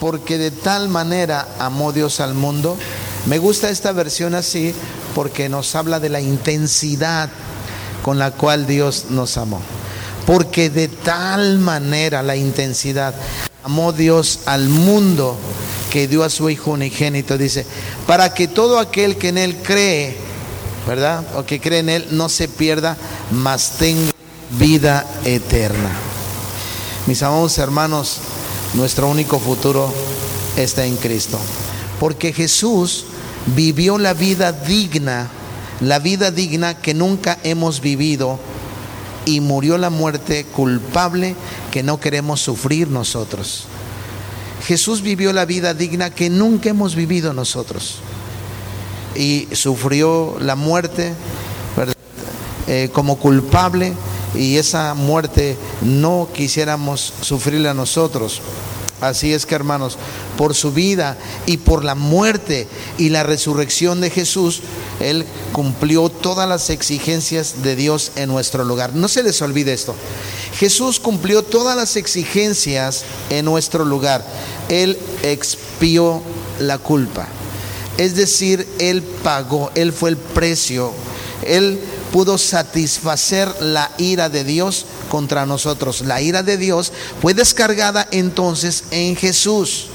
porque de tal manera amó Dios al mundo. Me gusta esta versión así porque nos habla de la intensidad con la cual Dios nos amó. Porque de tal manera la intensidad amó Dios al mundo que dio a su Hijo unigénito, dice, para que todo aquel que en Él cree, ¿verdad? O que cree en Él, no se pierda, mas tenga vida eterna. Mis amados hermanos, nuestro único futuro está en Cristo. Porque Jesús vivió la vida digna, la vida digna que nunca hemos vivido y murió la muerte culpable que no queremos sufrir nosotros. Jesús vivió la vida digna que nunca hemos vivido nosotros y sufrió la muerte eh, como culpable y esa muerte no quisiéramos sufrirla nosotros. Así es que hermanos, por su vida y por la muerte y la resurrección de Jesús, Él cumplió todas las exigencias de Dios en nuestro lugar. No se les olvide esto. Jesús cumplió todas las exigencias en nuestro lugar. Él expió la culpa. Es decir, Él pagó, Él fue el precio. Él pudo satisfacer la ira de Dios contra nosotros. La ira de Dios fue descargada entonces en Jesús.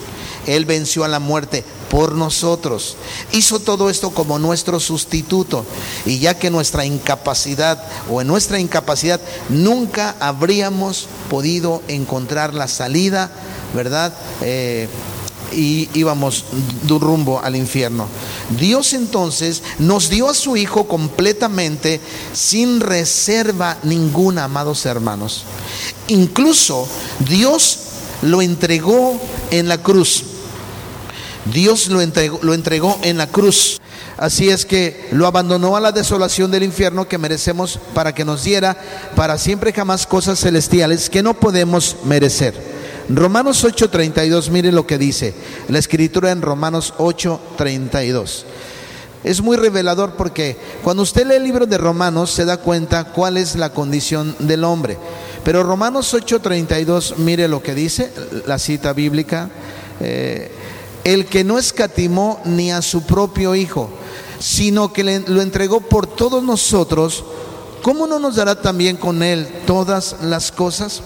Él venció a la muerte por nosotros. Hizo todo esto como nuestro sustituto. Y ya que nuestra incapacidad o en nuestra incapacidad nunca habríamos podido encontrar la salida, ¿verdad? Eh, y íbamos rumbo al infierno. Dios entonces nos dio a su Hijo completamente sin reserva ninguna, amados hermanos. Incluso Dios lo entregó en la cruz. Dios lo entregó, lo entregó en la cruz. Así es que lo abandonó a la desolación del infierno que merecemos para que nos diera para siempre jamás cosas celestiales que no podemos merecer. Romanos 8:32, mire lo que dice la escritura en Romanos 8:32. Es muy revelador porque cuando usted lee el libro de Romanos se da cuenta cuál es la condición del hombre. Pero Romanos 8:32, mire lo que dice la cita bíblica. Eh, el que no escatimó ni a su propio Hijo, sino que lo entregó por todos nosotros, ¿cómo no nos dará también con él todas las cosas?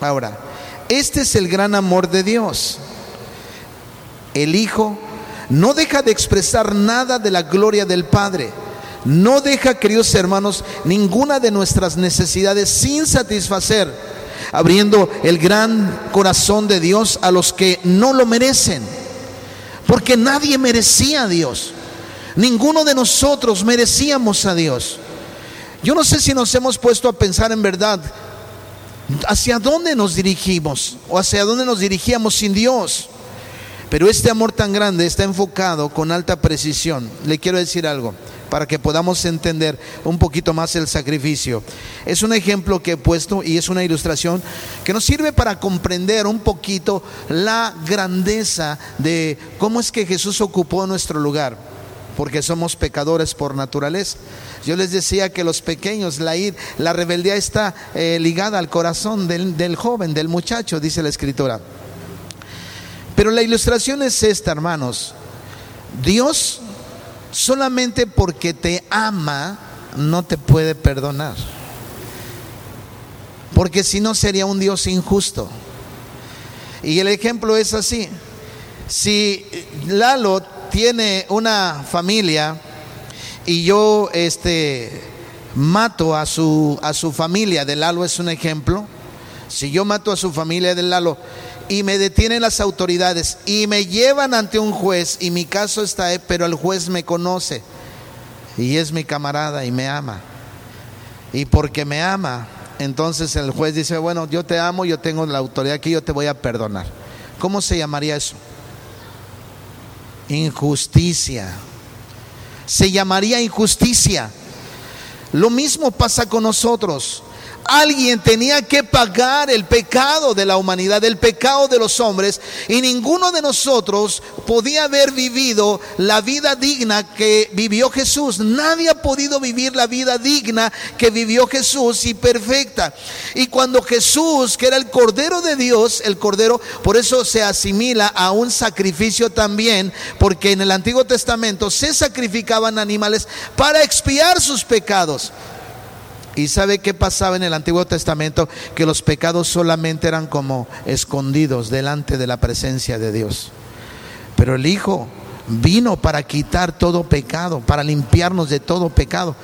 Ahora, este es el gran amor de Dios. El Hijo no deja de expresar nada de la gloria del Padre. No deja, queridos hermanos, ninguna de nuestras necesidades sin satisfacer, abriendo el gran corazón de Dios a los que no lo merecen. Porque nadie merecía a Dios. Ninguno de nosotros merecíamos a Dios. Yo no sé si nos hemos puesto a pensar en verdad ¿Hacia dónde nos dirigimos? ¿O hacia dónde nos dirigíamos sin Dios? Pero este amor tan grande está enfocado con alta precisión. Le quiero decir algo para que podamos entender un poquito más el sacrificio. Es un ejemplo que he puesto y es una ilustración que nos sirve para comprender un poquito la grandeza de cómo es que Jesús ocupó nuestro lugar, porque somos pecadores por naturaleza. Yo les decía que los pequeños, la, ir, la rebeldía está eh, ligada al corazón del, del joven, del muchacho, dice la escritura. Pero la ilustración es esta, hermanos. Dios solamente porque te ama no te puede perdonar. Porque si no sería un Dios injusto. Y el ejemplo es así. Si Lalo tiene una familia y yo este, mato a su, a su familia, de Lalo es un ejemplo, si yo mato a su familia de Lalo y me detienen las autoridades y me llevan ante un juez y mi caso está, pero el juez me conoce y es mi camarada y me ama. Y porque me ama, entonces el juez dice, bueno, yo te amo, yo tengo la autoridad aquí, yo te voy a perdonar. ¿Cómo se llamaría eso? Injusticia se llamaría injusticia. Lo mismo pasa con nosotros. Alguien tenía que pagar el pecado de la humanidad, el pecado de los hombres, y ninguno de nosotros podía haber vivido la vida digna que vivió Jesús. Nadie ha podido vivir la vida digna que vivió Jesús y perfecta. Y cuando Jesús, que era el Cordero de Dios, el Cordero, por eso se asimila a un sacrificio también, porque en el Antiguo Testamento se sacrificaban animales para expiar sus pecados. ¿Y sabe qué pasaba en el Antiguo Testamento? Que los pecados solamente eran como escondidos delante de la presencia de Dios. Pero el Hijo vino para quitar todo pecado, para limpiarnos de todo pecado.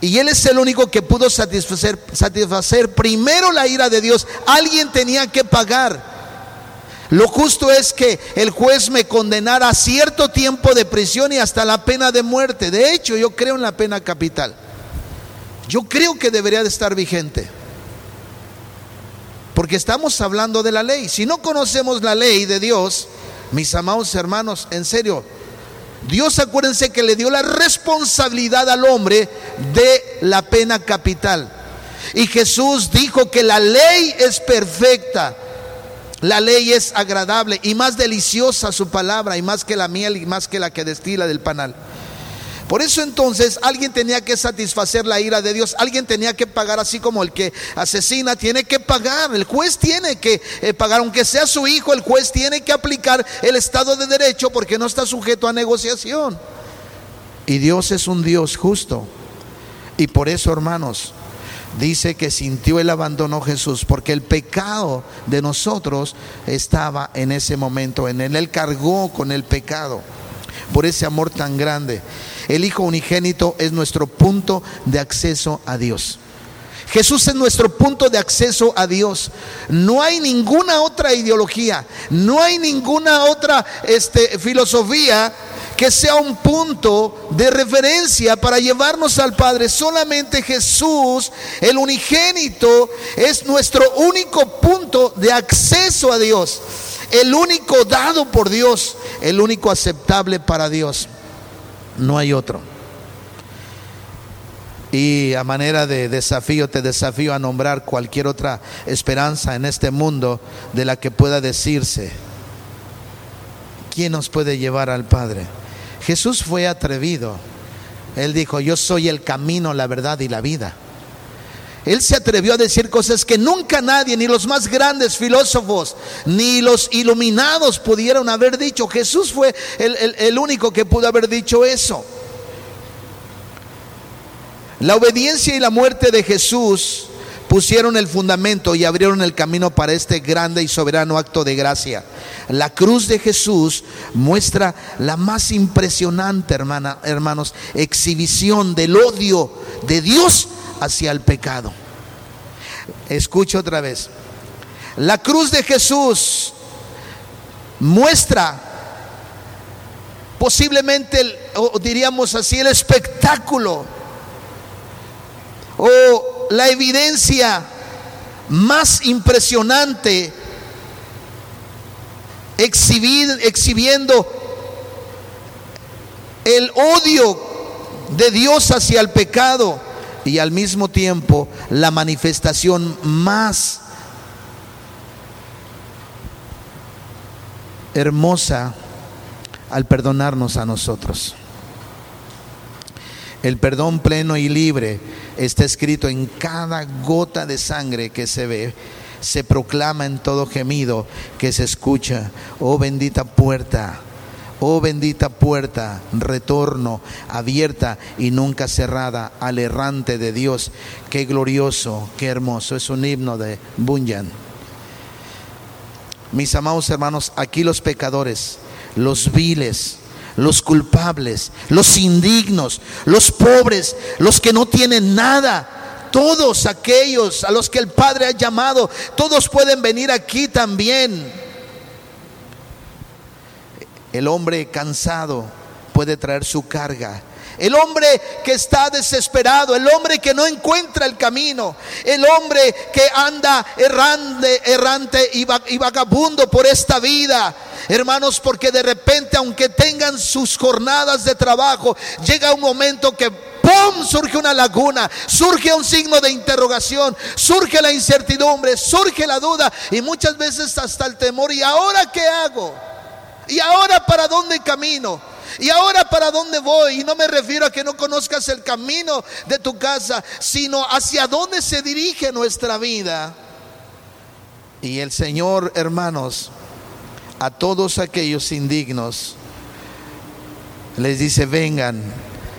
Y Él es el único que pudo satisfacer, satisfacer primero la ira de Dios. Alguien tenía que pagar. Lo justo es que el juez me condenara a cierto tiempo de prisión y hasta la pena de muerte. De hecho, yo creo en la pena capital. Yo creo que debería de estar vigente. Porque estamos hablando de la ley. Si no conocemos la ley de Dios, mis amados hermanos, en serio, Dios acuérdense que le dio la responsabilidad al hombre de la pena capital. Y Jesús dijo que la ley es perfecta. La ley es agradable y más deliciosa su palabra y más que la miel y más que la que destila del panal. Por eso entonces alguien tenía que satisfacer la ira de Dios, alguien tenía que pagar así como el que asesina tiene que pagar, el juez tiene que eh, pagar, aunque sea su hijo, el juez tiene que aplicar el Estado de Derecho porque no está sujeto a negociación. Y Dios es un Dios justo. Y por eso, hermanos, dice que sintió el abandono Jesús, porque el pecado de nosotros estaba en ese momento, en él, él cargó con el pecado, por ese amor tan grande. El Hijo unigénito es nuestro punto de acceso a Dios. Jesús es nuestro punto de acceso a Dios. No hay ninguna otra ideología, no hay ninguna otra este, filosofía que sea un punto de referencia para llevarnos al Padre. Solamente Jesús, el unigénito, es nuestro único punto de acceso a Dios. El único dado por Dios, el único aceptable para Dios. No hay otro. Y a manera de desafío, te desafío a nombrar cualquier otra esperanza en este mundo de la que pueda decirse. ¿Quién nos puede llevar al Padre? Jesús fue atrevido. Él dijo, yo soy el camino, la verdad y la vida. Él se atrevió a decir cosas que nunca nadie, ni los más grandes filósofos, ni los iluminados pudieron haber dicho. Jesús fue el, único que pudo haber dicho eso. La obediencia y la muerte de Jesús pusieron el fundamento y abrieron el camino para este grande y soberano acto de gracia. La cruz de Jesús muestra la más impresionante, hermana, hermanos, exhibición del odio de Dios hacia el pecado. Escucho otra vez. La cruz de Jesús muestra posiblemente, o diríamos así, el espectáculo o la evidencia más impresionante exhibiendo el odio de Dios hacia el pecado y al mismo tiempo la manifestación más hermosa al perdonarnos a nosotros. El perdón pleno y libre está escrito en cada gota de sangre que se ve, se proclama en todo gemido que se escucha. Oh bendita puerta Oh bendita puerta, retorno, abierta y nunca cerrada al errante de Dios. Qué glorioso, qué hermoso. Es un himno de Bunyan. Mis amados hermanos, aquí los pecadores, los viles, los culpables, los indignos, los pobres, los que no tienen nada, todos aquellos a los que el Padre ha llamado, todos pueden venir aquí también el hombre cansado puede traer su carga. El hombre que está desesperado, el hombre que no encuentra el camino, el hombre que anda errante, errante y vagabundo por esta vida. Hermanos, porque de repente, aunque tengan sus jornadas de trabajo, llega un momento que ¡pum! surge una laguna, surge un signo de interrogación, surge la incertidumbre, surge la duda y muchas veces hasta el temor. ¿Y ahora qué hago? ¿Y ahora para dónde camino? ¿Y ahora para dónde voy? Y no me refiero a que no conozcas el camino de tu casa, sino hacia dónde se dirige nuestra vida. Y el Señor, hermanos, a todos aquellos indignos, les dice, vengan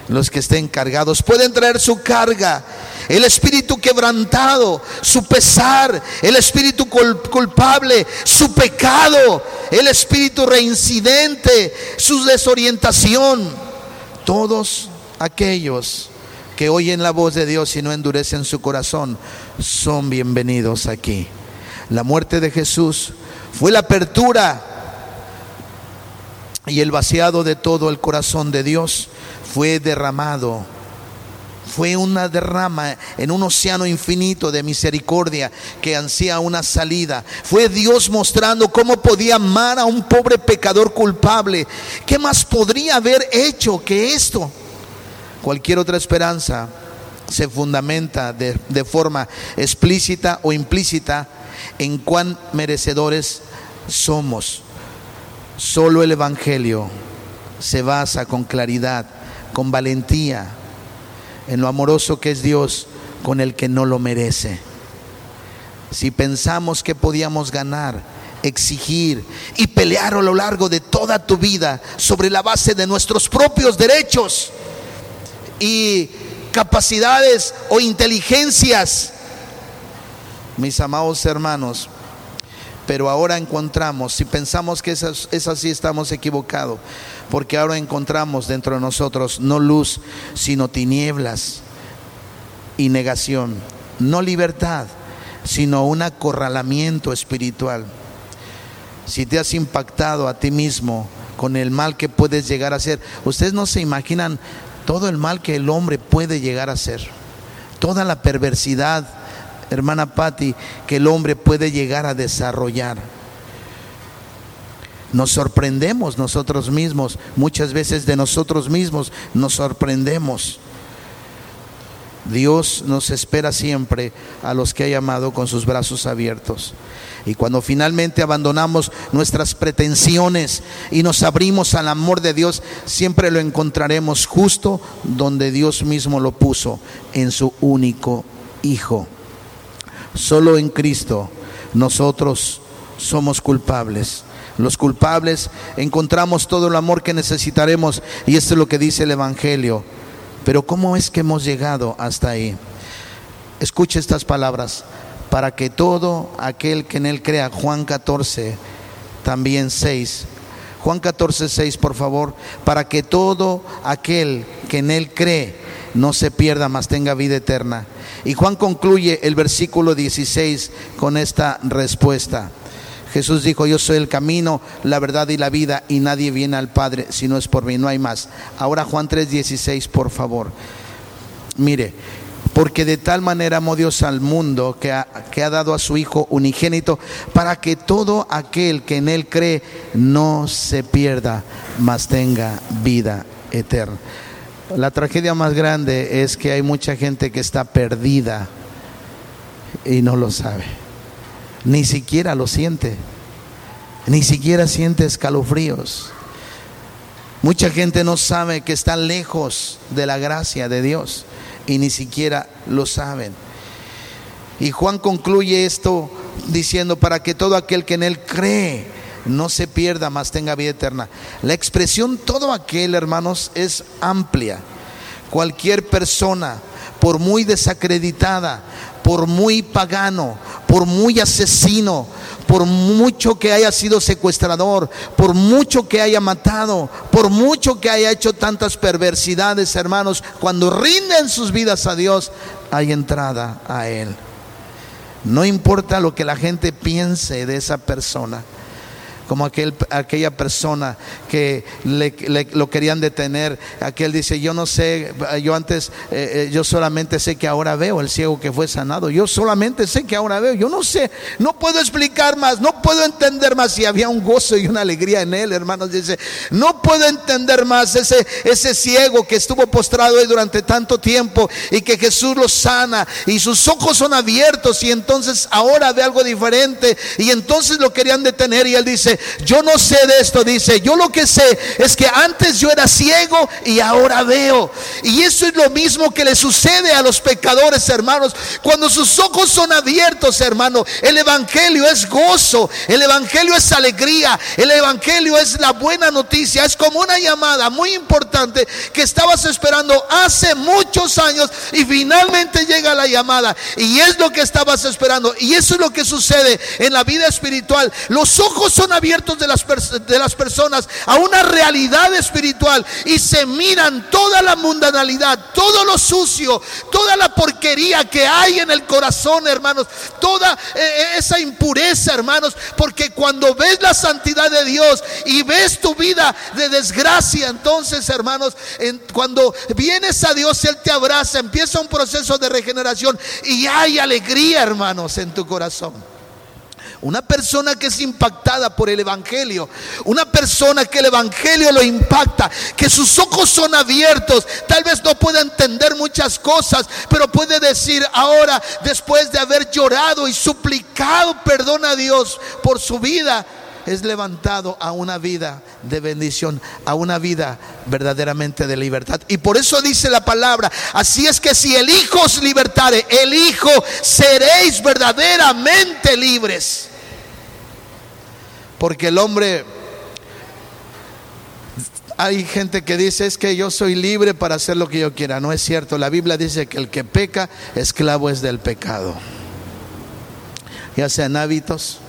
los que estén cargados, pueden traer su carga, el espíritu quebrantado, su pesar, el espíritu culpable, su pecado, el espíritu reincidente, su desorientación. Todos aquellos que oyen la voz de Dios y no endurecen su corazón son bienvenidos aquí. La muerte de Jesús fue la apertura y el vaciado de todo el corazón de Dios fue derramado. Fue una derrama en un océano infinito de misericordia que ansía una salida. Fue Dios mostrando cómo podía amar a un pobre pecador culpable. ¿Qué más podría haber hecho que esto? Cualquier otra esperanza se fundamenta de, de forma explícita o implícita en cuán merecedores somos. Solo el Evangelio se basa con claridad, con valentía, en lo amoroso que es Dios con el que no lo merece. Si pensamos que podíamos ganar, exigir y pelear a lo largo de toda tu vida sobre la base de nuestros propios derechos y capacidades o inteligencias, mis amados hermanos, pero ahora encontramos, si pensamos que es así, estamos equivocados, porque ahora encontramos dentro de nosotros no luz, sino tinieblas y negación, no libertad, sino un acorralamiento espiritual. Si te has impactado a ti mismo con el mal que puedes llegar a hacer, ustedes no se imaginan todo el mal que el hombre puede llegar a hacer, toda la perversidad hermana Patti, que el hombre puede llegar a desarrollar. Nos sorprendemos nosotros mismos, muchas veces de nosotros mismos nos sorprendemos. Dios nos espera siempre a los que ha llamado con sus brazos abiertos. Y cuando finalmente abandonamos nuestras pretensiones y nos abrimos al amor de Dios, siempre lo encontraremos justo donde Dios mismo lo puso, en su único Hijo. Solo en Cristo nosotros somos culpables. Los culpables encontramos todo el amor que necesitaremos y esto es lo que dice el Evangelio. Pero ¿cómo es que hemos llegado hasta ahí? Escuche estas palabras. Para que todo aquel que en él crea, Juan 14, también 6. Juan 14, 6, por favor. Para que todo aquel que en él cree no se pierda, mas tenga vida eterna. Y Juan concluye el versículo 16 con esta respuesta. Jesús dijo, yo soy el camino, la verdad y la vida, y nadie viene al Padre si no es por mí, no hay más. Ahora Juan 3:16, por favor. Mire, porque de tal manera amó Dios al mundo que ha, que ha dado a su Hijo unigénito, para que todo aquel que en Él cree no se pierda, mas tenga vida eterna. La tragedia más grande es que hay mucha gente que está perdida y no lo sabe. Ni siquiera lo siente. Ni siquiera siente escalofríos. Mucha gente no sabe que está lejos de la gracia de Dios y ni siquiera lo saben. Y Juan concluye esto diciendo, para que todo aquel que en él cree no se pierda, más tenga vida eterna. La expresión todo aquel, hermanos, es amplia. Cualquier persona, por muy desacreditada, por muy pagano, por muy asesino, por mucho que haya sido secuestrador, por mucho que haya matado, por mucho que haya hecho tantas perversidades, hermanos, cuando rinden sus vidas a Dios, hay entrada a Él. No importa lo que la gente piense de esa persona. Como aquel, aquella persona que lo querían detener. Aquel dice, yo no sé, yo antes, eh, eh, yo solamente sé que ahora veo el ciego que fue sanado. Yo solamente sé que ahora veo. Yo no sé, no puedo explicar más, no puedo entender más. Y había un gozo y una alegría en él, hermanos. Dice, no puedo entender más ese, ese ciego que estuvo postrado ahí durante tanto tiempo y que Jesús lo sana y sus ojos son abiertos y entonces ahora ve algo diferente y entonces lo querían detener y él dice, yo no sé de esto, dice, yo lo que sé es que antes yo era ciego y ahora veo. Y eso es lo mismo que le sucede a los pecadores, hermanos. Cuando sus ojos son abiertos, hermano, el Evangelio es gozo, el Evangelio es alegría, el Evangelio es la buena noticia, es como una llamada muy importante que estabas esperando hace muchos años y finalmente llega la llamada. Y es lo que estabas esperando. Y eso es lo que sucede en la vida espiritual. Los ojos son abiertos de las, de las personas a una realidad espiritual y se miran toda la mundanalidad, todo lo sucio, toda la porquería que hay en el corazón, hermanos, toda eh, eh, esa impureza, hermanos, porque cuando ves la santidad de Dios y ves tu vida de desgracia, entonces, hermanos, cuando vienes a Dios, Él te abraza, empieza un proceso de regeneración y hay alegría, hermanos, en tu corazón. Una persona que es impactada por el Evangelio. Una persona que el Evangelio lo impacta. Que sus ojos son abiertos. Tal vez no pueda entender muchas cosas. Pero puede decir ahora, después de haber llorado y suplicado perdón a Dios por su vida es levantado a una vida de bendición, a una vida verdaderamente de libertad. Y por eso dice la palabra, así es que si el Hijo os libertare, el Hijo seréis verdaderamente libres. Porque el hombre, hay gente que dice es que yo soy libre para hacer lo que yo quiera. No es cierto. La Biblia dice que el que peca, esclavo es del pecado. Ya sean hábitos,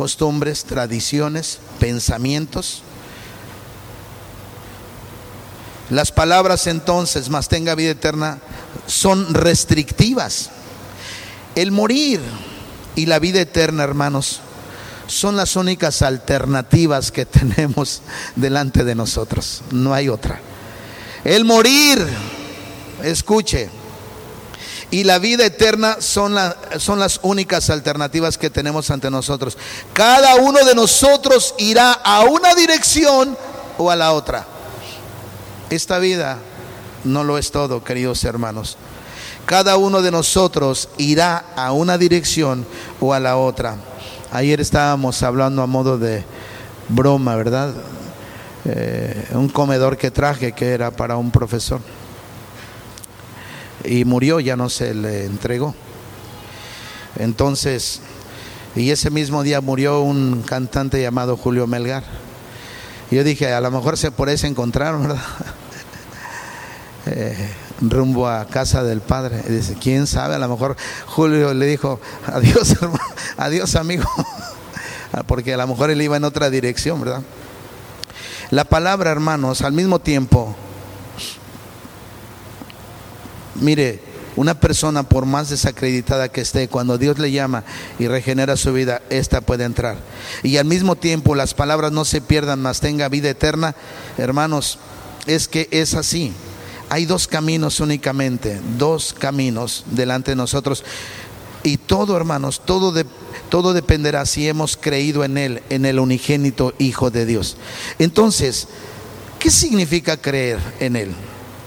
costumbres, tradiciones, pensamientos. Las palabras entonces, más tenga vida eterna, son restrictivas. El morir y la vida eterna, hermanos, son las únicas alternativas que tenemos delante de nosotros. No hay otra. El morir, escuche, y la vida eterna son, son las únicas alternativas que tenemos ante nosotros. Cada uno de nosotros irá a una dirección o a la otra. Esta vida no lo es todo, queridos hermanos. Cada uno de nosotros irá a una dirección o a la otra. Ayer estábamos hablando a modo de broma, ¿verdad? Eh, un comedor que traje que era para un profesor. Y murió, ya no se le entregó. Entonces, y ese mismo día murió un cantante llamado Julio Melgar. yo dije, a lo mejor se por ahí encontraron, ¿verdad? Eh, rumbo a casa del padre. Y dice, quién sabe, a lo mejor Julio le dijo, adiós, adiós amigo, porque a lo mejor él iba en otra dirección, ¿verdad? La palabra, hermanos, al mismo tiempo, mire, una persona por más desacreditada que esté, cuando Dios le llama y regenera su vida, ésta puede entrar. Y al mismo tiempo las palabras no se pierdan, más tenga vida eterna, hermanos, es que es así. Hay dos caminos únicamente, dos caminos delante de nosotros. Y todo, hermanos, todo, de, todo dependerá si hemos creído en Él, en el unigénito Hijo de Dios. Entonces, ¿qué significa creer en Él?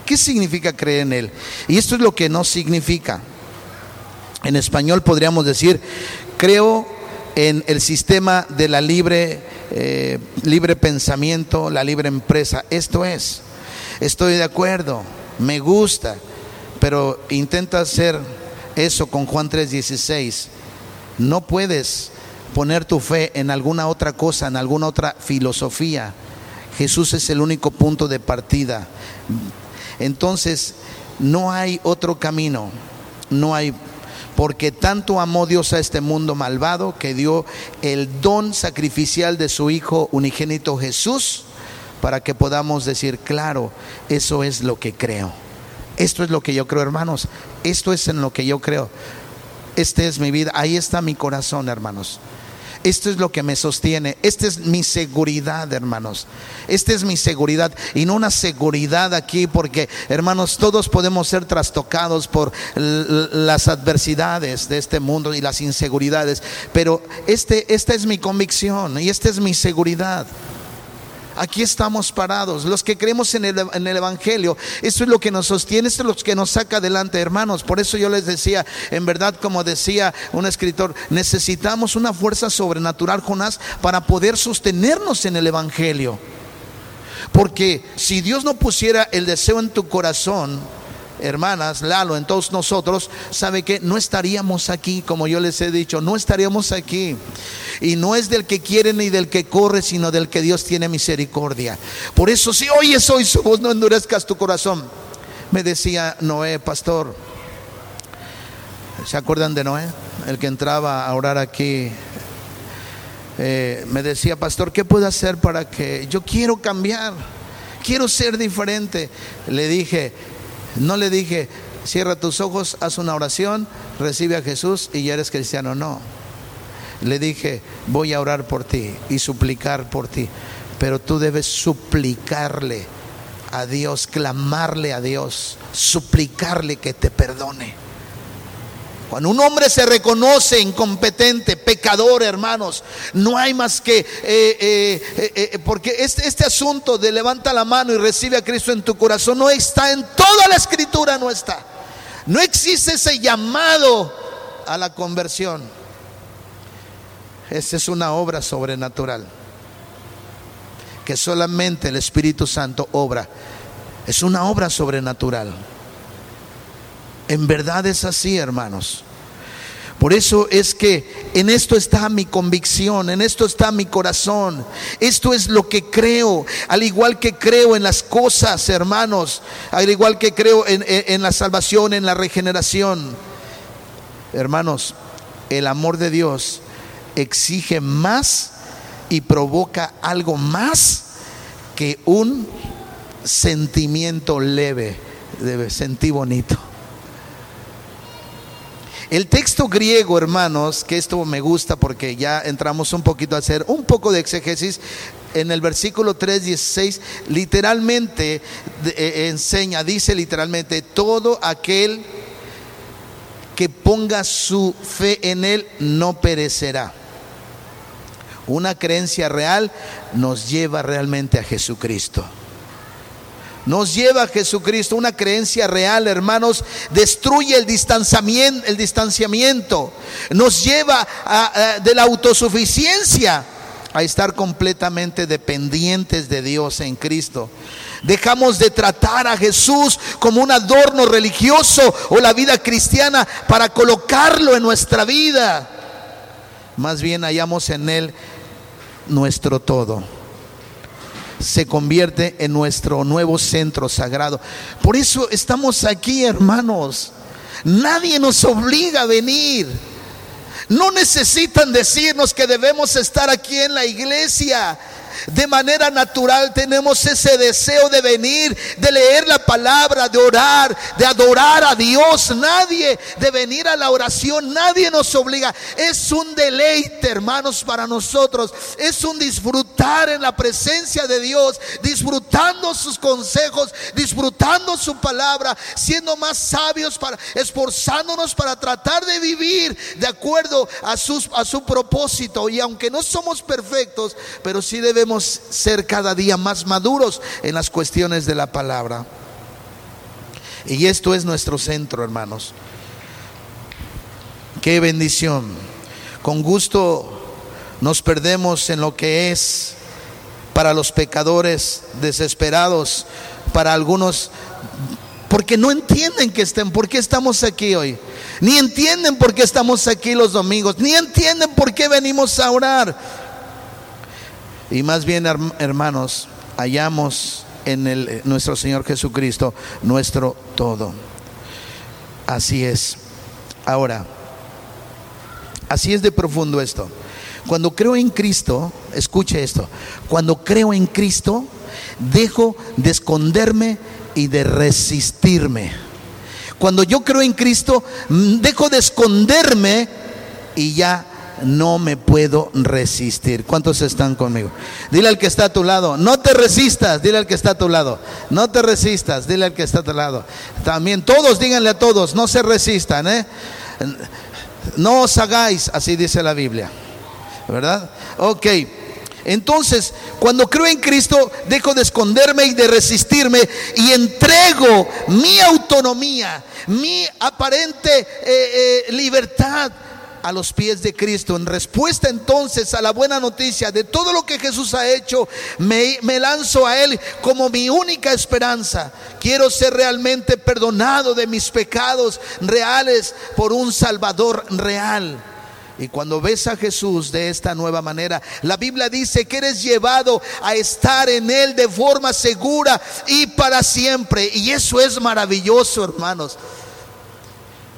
¿Qué significa creer en Él? Y esto es lo que no significa. En español podríamos decir, creo en el sistema de la libre, eh, libre pensamiento, la libre empresa. Esto es estoy de acuerdo, me gusta, pero intenta hacer eso con Juan 3:16. No puedes poner tu fe en alguna otra cosa, en alguna otra filosofía. Jesús es el único punto de partida. Entonces, no hay otro camino, no hay, porque tanto amó Dios a este mundo malvado que dio el don sacrificial de su Hijo unigénito Jesús para que podamos decir, claro, eso es lo que creo. Esto es lo que yo creo, hermanos. Esto es en lo que yo creo. Esta es mi vida. Ahí está mi corazón, hermanos. Esto es lo que me sostiene. Esta es mi seguridad, hermanos. Esta es mi seguridad. Y no una seguridad aquí porque, hermanos, todos podemos ser trastocados por las adversidades de este mundo y las inseguridades. Pero este, esta es mi convicción y esta es mi seguridad. Aquí estamos parados. Los que creemos en el, Evangelio, eso es lo que nos sostiene, esto es lo que nos saca adelante, hermanos. Por eso yo les decía, en verdad, como decía un escritor, necesitamos una fuerza sobrenatural, Jonás, para poder sostenernos en el Evangelio. Porque si Dios no pusiera el deseo en tu corazón, hermanas, Lalo, en todos nosotros, sabe que no estaríamos aquí, como yo les he dicho, no estaríamos aquí. Y no es del que quiere ni del que corre, sino del que Dios tiene misericordia. Por eso, si oyes hoy su voz, no endurezcas tu corazón. Me decía Noé, pastor, ¿se acuerdan de Noé? El que entraba a orar aquí. Eh, me decía, pastor, ¿qué puedo hacer para que yo quiero cambiar? Quiero ser diferente. Le dije, no le dije, cierra tus ojos, haz una oración, recibe a Jesús y ya eres cristiano. No. Le dije, voy a orar por ti y suplicar por ti. Pero tú debes suplicarle a Dios, clamarle a Dios, suplicarle que te perdone. Cuando un hombre se reconoce incompetente, pecador, hermanos, no hay más que, eh, eh, eh, porque este, este asunto de levanta la mano y recibe a Cristo en tu corazón no está en toda la escritura, no está. No existe ese llamado a la conversión. Esa es una obra sobrenatural que solamente el Espíritu Santo obra. Es una obra sobrenatural. En verdad es así, hermanos. Por eso es que en esto está mi convicción, en esto está mi corazón. Esto es lo que creo, al igual que creo en las cosas, hermanos, al igual que creo en, la salvación, en la regeneración. Hermanos, el amor de Dios exige más y provoca algo más que un sentimiento leve, debe sentir bonito. El texto griego, hermanos, que esto me gusta porque ya entramos un poquito a hacer un poco de exégesis, en el versículo 3, 16, literalmente eh, enseña, dice literalmente, todo aquel que ponga su fe en él no perecerá. Una creencia real nos lleva realmente a Jesucristo nos lleva a Jesucristo. Una creencia real, hermanos, destruye el distanciamiento, el distanciamiento. nos lleva de la autosuficiencia a estar completamente dependientes de Dios en Cristo. Dejamos de tratar a Jesús como un adorno religioso o la vida cristiana para colocarlo en nuestra vida. Más bien hallamos en Él nuestro todo se convierte en nuestro nuevo centro sagrado. Por eso estamos aquí, hermanos. Nadie nos obliga a venir. No necesitan decirnos que debemos estar aquí en la iglesia. De manera natural tenemos ese deseo de venir, de leer la palabra, de orar, de adorar a Dios. Nadie de venir a la oración, nadie nos obliga. Es un deleite, hermanos, para nosotros. Es un disfrutar en la presencia de Dios, disfrutando sus consejos, disfrutando su palabra, siendo más sabios para esforzándonos para tratar de vivir de acuerdo a, sus, a su propósito. Y aunque no somos perfectos, pero sí debemos ser cada día más maduros en las cuestiones de la palabra. Y esto es nuestro centro, hermanos. Qué bendición. Con gusto nos perdemos en lo que es para los pecadores desesperados, para algunos, porque no entienden que estén, por qué estamos aquí hoy. Ni entienden por qué estamos aquí los domingos, ni entienden por qué venimos a orar. Y más bien, hermanos, hallamos en el, nuestro Señor Jesucristo nuestro todo. Así es. Ahora, así es de profundo esto. Cuando creo en Cristo, escuche esto, cuando creo en Cristo, dejo de esconderme y de resistirme. Cuando yo creo en Cristo, dejo de esconderme y ya no me puedo resistir. ¿Cuántos están conmigo? Dile al que está a tu lado, no te resistas, dile al que está a tu lado, no te resistas, dile al que está a tu lado. También todos díganle a todos, no se resistan, ¿eh? No os hagáis, así dice la Biblia. ¿Verdad? Ok. Entonces, cuando creo en Cristo, dejo de esconderme y de resistirme y entrego mi autonomía, mi aparente eh, eh, libertad a los pies de Cristo. En respuesta entonces a la buena noticia de todo lo que Jesús ha hecho, me, me, lanzo a Él como mi única esperanza. Quiero ser realmente perdonado de mis pecados reales por un Salvador real. Y cuando ves a Jesús de esta nueva manera, la Biblia dice que eres llevado a estar en Él de forma segura y para siempre. Y eso es maravilloso, hermanos.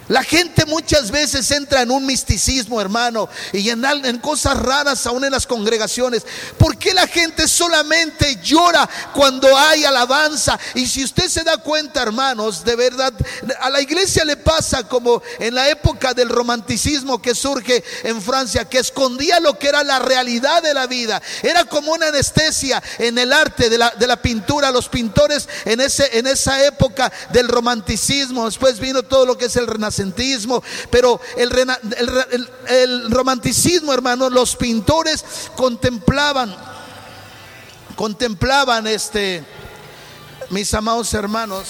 La gente muchas veces entra en un misticismo, hermano, y en, cosas raras aún en las congregaciones. ¿Por qué la gente solamente llora cuando hay alabanza? Y si usted se da cuenta, hermanos, de verdad, a la iglesia le pasa como en la época del romanticismo que surge en Francia, que escondía lo que era la realidad de la vida. Era como una anestesia en el arte de la, de la pintura. Los pintores en, ese, en esa época del romanticismo, después vino todo lo que es el renacimiento pero el, el romanticismo, hermano, los pintores contemplaban, contemplaban este, mis amados hermanos,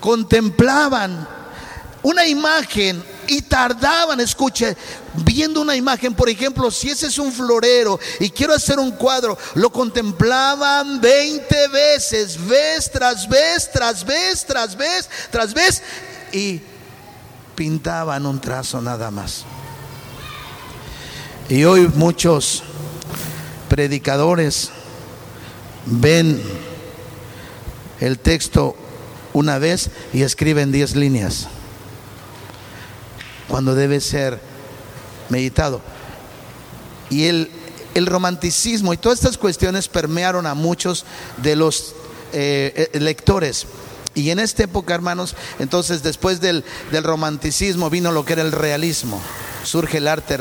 contemplaban una imagen y tardaban, escuche, viendo una imagen, por ejemplo, si ese es un florero y quiero hacer un cuadro, lo contemplaban 20 veces, vez tras vez, tras vez, tras vez, tras vez, y pintaban un trazo nada más. Y hoy muchos predicadores ven el texto una vez y escriben diez líneas, cuando debe ser meditado. Y el, el romanticismo y todas estas cuestiones permearon a muchos de los eh, lectores. Y en esta época, hermanos, entonces después del, romanticismo vino lo que era el realismo. Surge el arte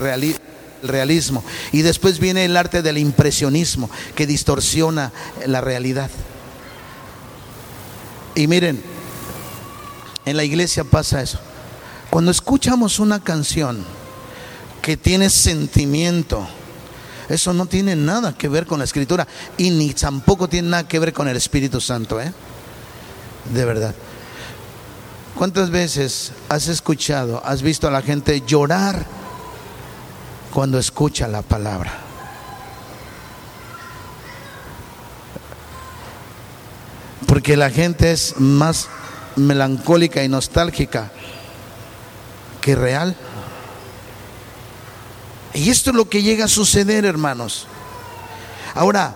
realismo. Y después viene el arte del impresionismo, que distorsiona la realidad. Y miren, en la iglesia pasa eso. Cuando escuchamos una canción que tiene sentimiento, eso no tiene nada que ver con la escritura y ni tampoco tiene nada que ver con el Espíritu Santo, ¿eh? De verdad. ¿Cuántas veces has escuchado, has visto a la gente llorar cuando escucha la palabra? Porque la gente es más melancólica y nostálgica que real. Y esto es lo que llega a suceder, hermanos. Ahora,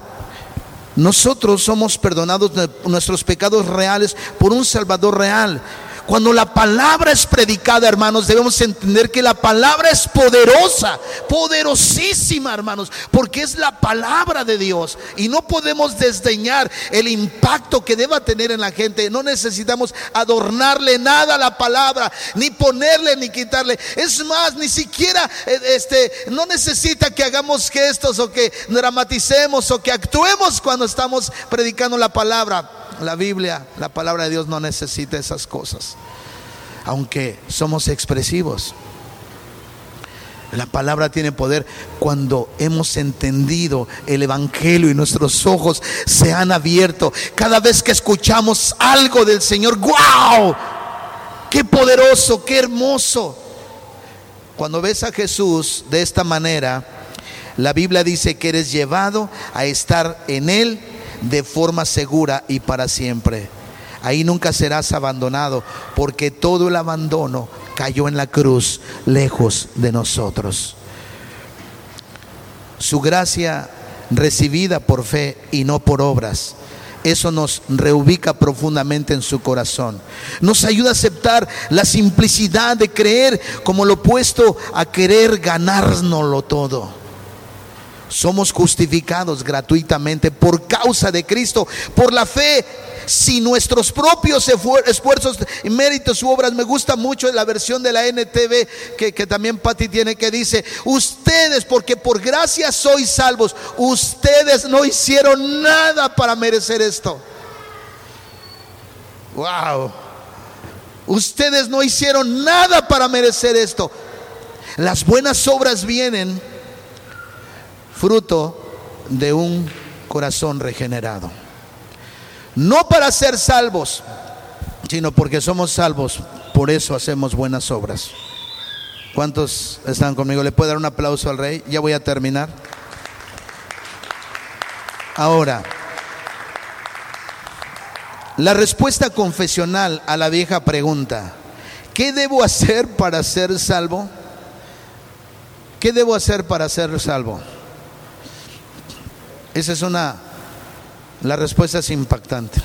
nosotros somos perdonados nuestros pecados reales por un Salvador real. Cuando la palabra es predicada, hermanos, debemos entender que la palabra es poderosa, poderosísima, hermanos, porque es la palabra de Dios. Y no podemos desdeñar el impacto que deba tener en la gente. No necesitamos adornarle nada a la palabra, ni ponerle ni quitarle. Es más, ni siquiera eh, este, no necesita que hagamos gestos o que dramaticemos o que actuemos cuando estamos predicando la palabra. La Biblia, la palabra de Dios no necesita esas cosas, aunque somos expresivos. La palabra tiene poder cuando hemos entendido el Evangelio y nuestros ojos se han abierto. Cada vez que escuchamos algo del Señor, ¡guau! ¡Qué poderoso, qué hermoso! Cuando ves a Jesús de esta manera, la Biblia dice que eres llevado a estar en Él de forma segura y para siempre. Ahí nunca serás abandonado, porque todo el abandono cayó en la cruz, lejos de nosotros. Su gracia recibida por fe y no por obras. Eso nos reubica profundamente en su corazón. Nos ayuda a aceptar la simplicidad de creer como lo opuesto a querer ganárnoslo todo. Somos justificados gratuitamente por causa de Cristo, por la fe si nuestros propios esfuerzos y méritos u obras, me gusta mucho la versión de la NTV que, que también Patti tiene que dice, ustedes, porque por gracia sois salvos, ustedes no hicieron nada para merecer esto. Wow. Ustedes no hicieron nada para merecer esto. Las buenas obras vienen fruto de un corazón regenerado. No para ser salvos, sino porque somos salvos. Por eso hacemos buenas obras. ¿Cuántos están conmigo? ¿Le puedo dar un aplauso al rey? Ya voy a terminar. Ahora, la respuesta confesional a la vieja pregunta, ¿qué debo hacer para ser salvo? ¿Qué debo hacer para ser salvo? Esa es una la respuesta es impactante.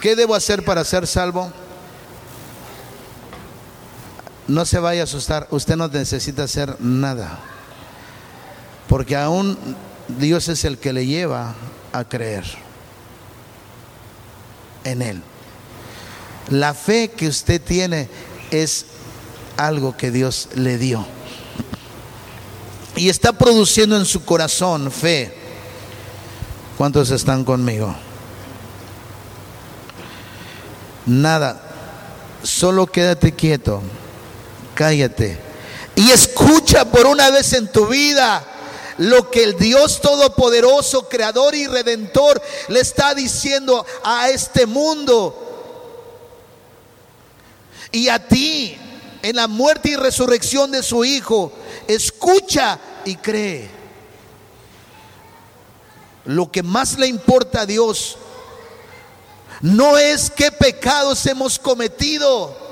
¿Qué debo hacer para ser salvo? No se vaya a asustar, usted no necesita hacer nada, porque aún Dios es el que le lleva a creer en Él. La fe que usted tiene es algo que Dios le dio y está produciendo en su corazón fe. ¿Cuántos están conmigo? Nada, solo quédate quieto, cállate y escucha por una vez en tu vida lo que el Dios Todopoderoso, Creador y Redentor le está diciendo a este mundo y a ti en la muerte y resurrección de su Hijo escucha y cree. Lo que más le importa a Dios no es qué pecados hemos cometido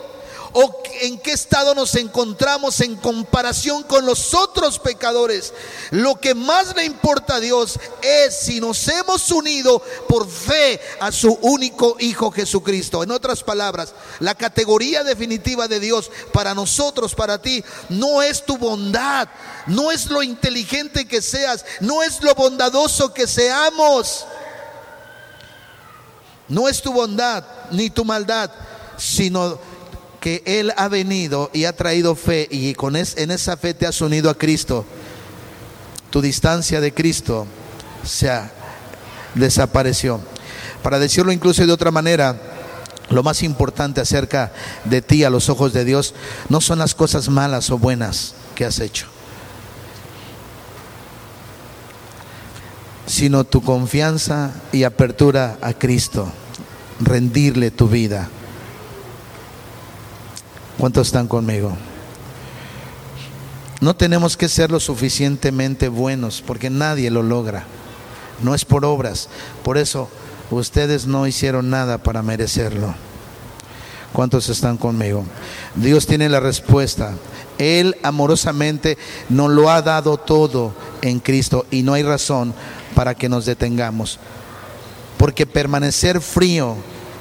o en qué estado nos encontramos en comparación con los otros pecadores. Lo que más le importa a Dios es si nos hemos unido por fe a su único Hijo Jesucristo. En otras palabras, la categoría definitiva de Dios para nosotros, para ti, no es tu bondad, no es lo inteligente que seas, no es lo bondadoso que seamos. No es tu bondad ni tu maldad, sino que Él ha venido y ha traído fe y con en esa fe te has unido a Cristo, tu distancia de Cristo se desapareció. Para decirlo incluso de otra manera, lo más importante acerca de ti a los ojos de Dios no son las cosas malas o buenas que has hecho, sino tu confianza y apertura a Cristo, rendirle tu vida. ¿Cuántos están conmigo? No tenemos que ser lo suficientemente buenos porque nadie lo logra. No es por obras. Por eso ustedes no hicieron nada para merecerlo. ¿Cuántos están conmigo? Dios tiene la respuesta. Él amorosamente nos lo ha dado todo en Cristo y no hay razón para que nos detengamos. Porque permanecer frío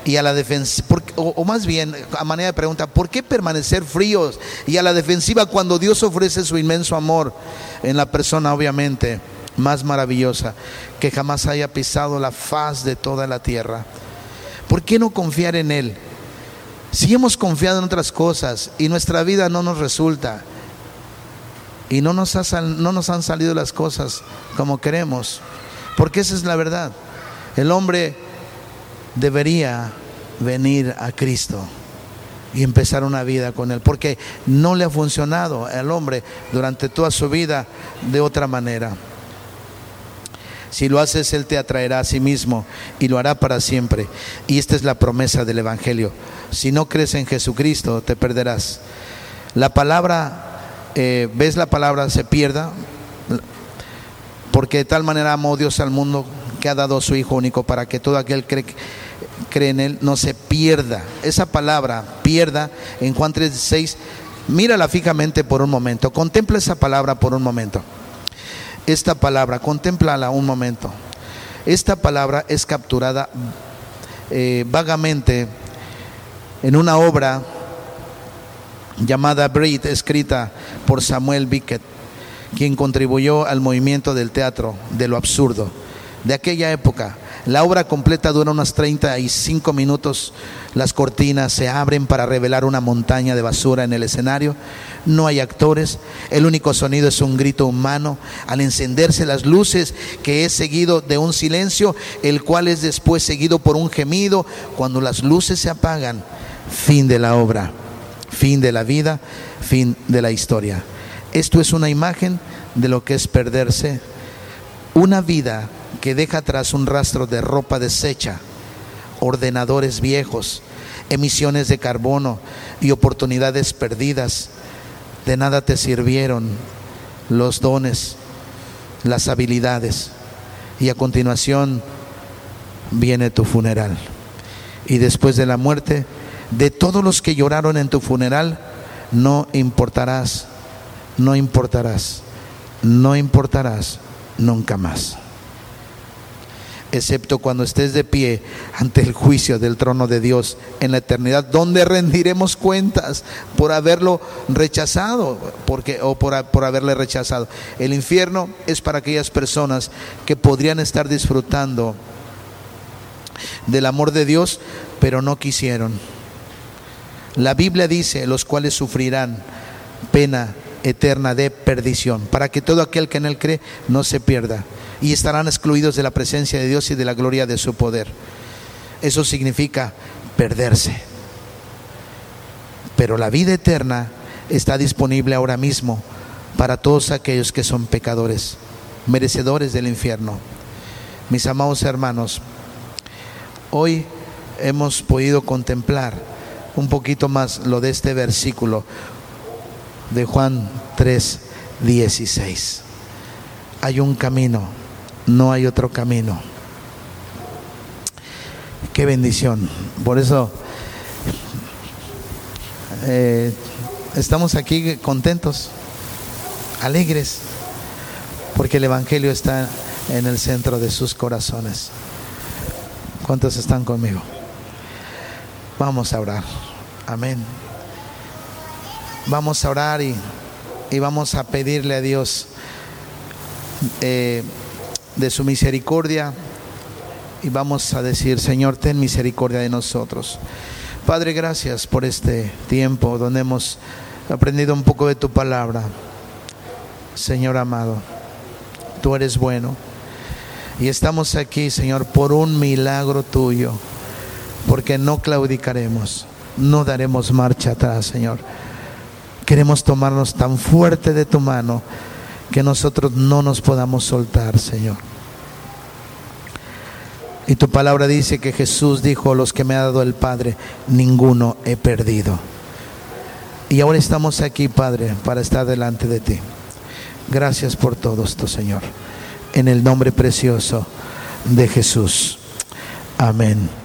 y a la defensiva, o, más bien, a manera de pregunta, ¿por qué permanecer fríos y a la defensiva cuando Dios ofrece su inmenso amor en la persona, obviamente, más maravillosa que jamás haya pisado la faz de toda la tierra? ¿Por qué no confiar en Él? Si hemos confiado en otras cosas y nuestra vida no nos resulta y no nos, no nos han salido las cosas como queremos, porque esa es la verdad. El hombre debería venir a Cristo y empezar una vida con Él, porque no le ha funcionado al hombre durante toda su vida de otra manera. Si lo haces, Él te atraerá a sí mismo y lo hará para siempre. Y esta es la promesa del Evangelio. Si no crees en Jesucristo, te perderás. La palabra, eh, ¿ves la palabra se pierda? Porque de tal manera amó Dios al mundo que ha dado su Hijo único para que todo aquel que cree en Él no se pierda. Esa palabra, pierda, en Juan 3:6, mírala fijamente por un momento, contempla esa palabra por un momento. Esta palabra, contémplala un momento. Esta palabra es capturada eh, vagamente en una obra llamada Brit, escrita por Samuel Bickett. quien contribuyó al movimiento del teatro, de lo absurdo, de aquella época. La obra completa dura unos 35 minutos. Las cortinas se abren para revelar una montaña de basura en el escenario. No hay actores. El único sonido es un grito humano al encenderse las luces que es seguido de un silencio, el cual es después seguido por un gemido. Cuando las luces se apagan, fin de la obra, fin de la vida, fin de la historia. Esto es una imagen de lo que es perderse una vida que deja atrás un rastro de ropa deshecha, ordenadores viejos, emisiones de carbono y oportunidades perdidas. De nada te sirvieron los dones, las habilidades. Y a continuación viene tu funeral. Y después de la muerte, de todos los que lloraron en tu funeral, no importarás, no importarás, no importarás nunca más excepto cuando estés de pie ante el juicio del trono de Dios en la eternidad, donde rendiremos cuentas por haberlo rechazado porque, o por, por haberle rechazado. El infierno es para aquellas personas que podrían estar disfrutando del amor de Dios, pero no quisieron. La Biblia dice, los cuales sufrirán pena eterna de perdición, para que todo aquel que en él cree no se pierda y estarán excluidos de la presencia de Dios y de la gloria de su poder. Eso significa perderse. Pero la vida eterna está disponible ahora mismo para todos aquellos que son pecadores, merecedores del infierno. Mis amados hermanos, hoy hemos podido contemplar un poquito más lo de este versículo de Juan 3, 16. Hay un camino no hay otro camino. Qué bendición. Por eso eh, estamos aquí contentos, alegres, porque el Evangelio está en el centro de sus corazones. ¿Cuántos están conmigo? Vamos a orar. Amén. Vamos a orar y, y vamos a pedirle a Dios. Eh, de su misericordia y vamos a decir, Señor, ten misericordia de nosotros. Padre, gracias por este tiempo donde hemos aprendido un poco de tu palabra. Señor amado, tú eres bueno. Y estamos aquí, Señor, por un milagro tuyo, porque no claudicaremos, no daremos marcha atrás, Señor. Queremos tomarnos tan fuerte de tu mano que nosotros no nos podamos soltar, Señor. Y tu palabra dice que Jesús dijo, los que me ha dado el Padre, ninguno he perdido. Y ahora estamos aquí, Padre, para estar delante de ti. Gracias por todo esto, Señor. En el nombre precioso de Jesús. Amén.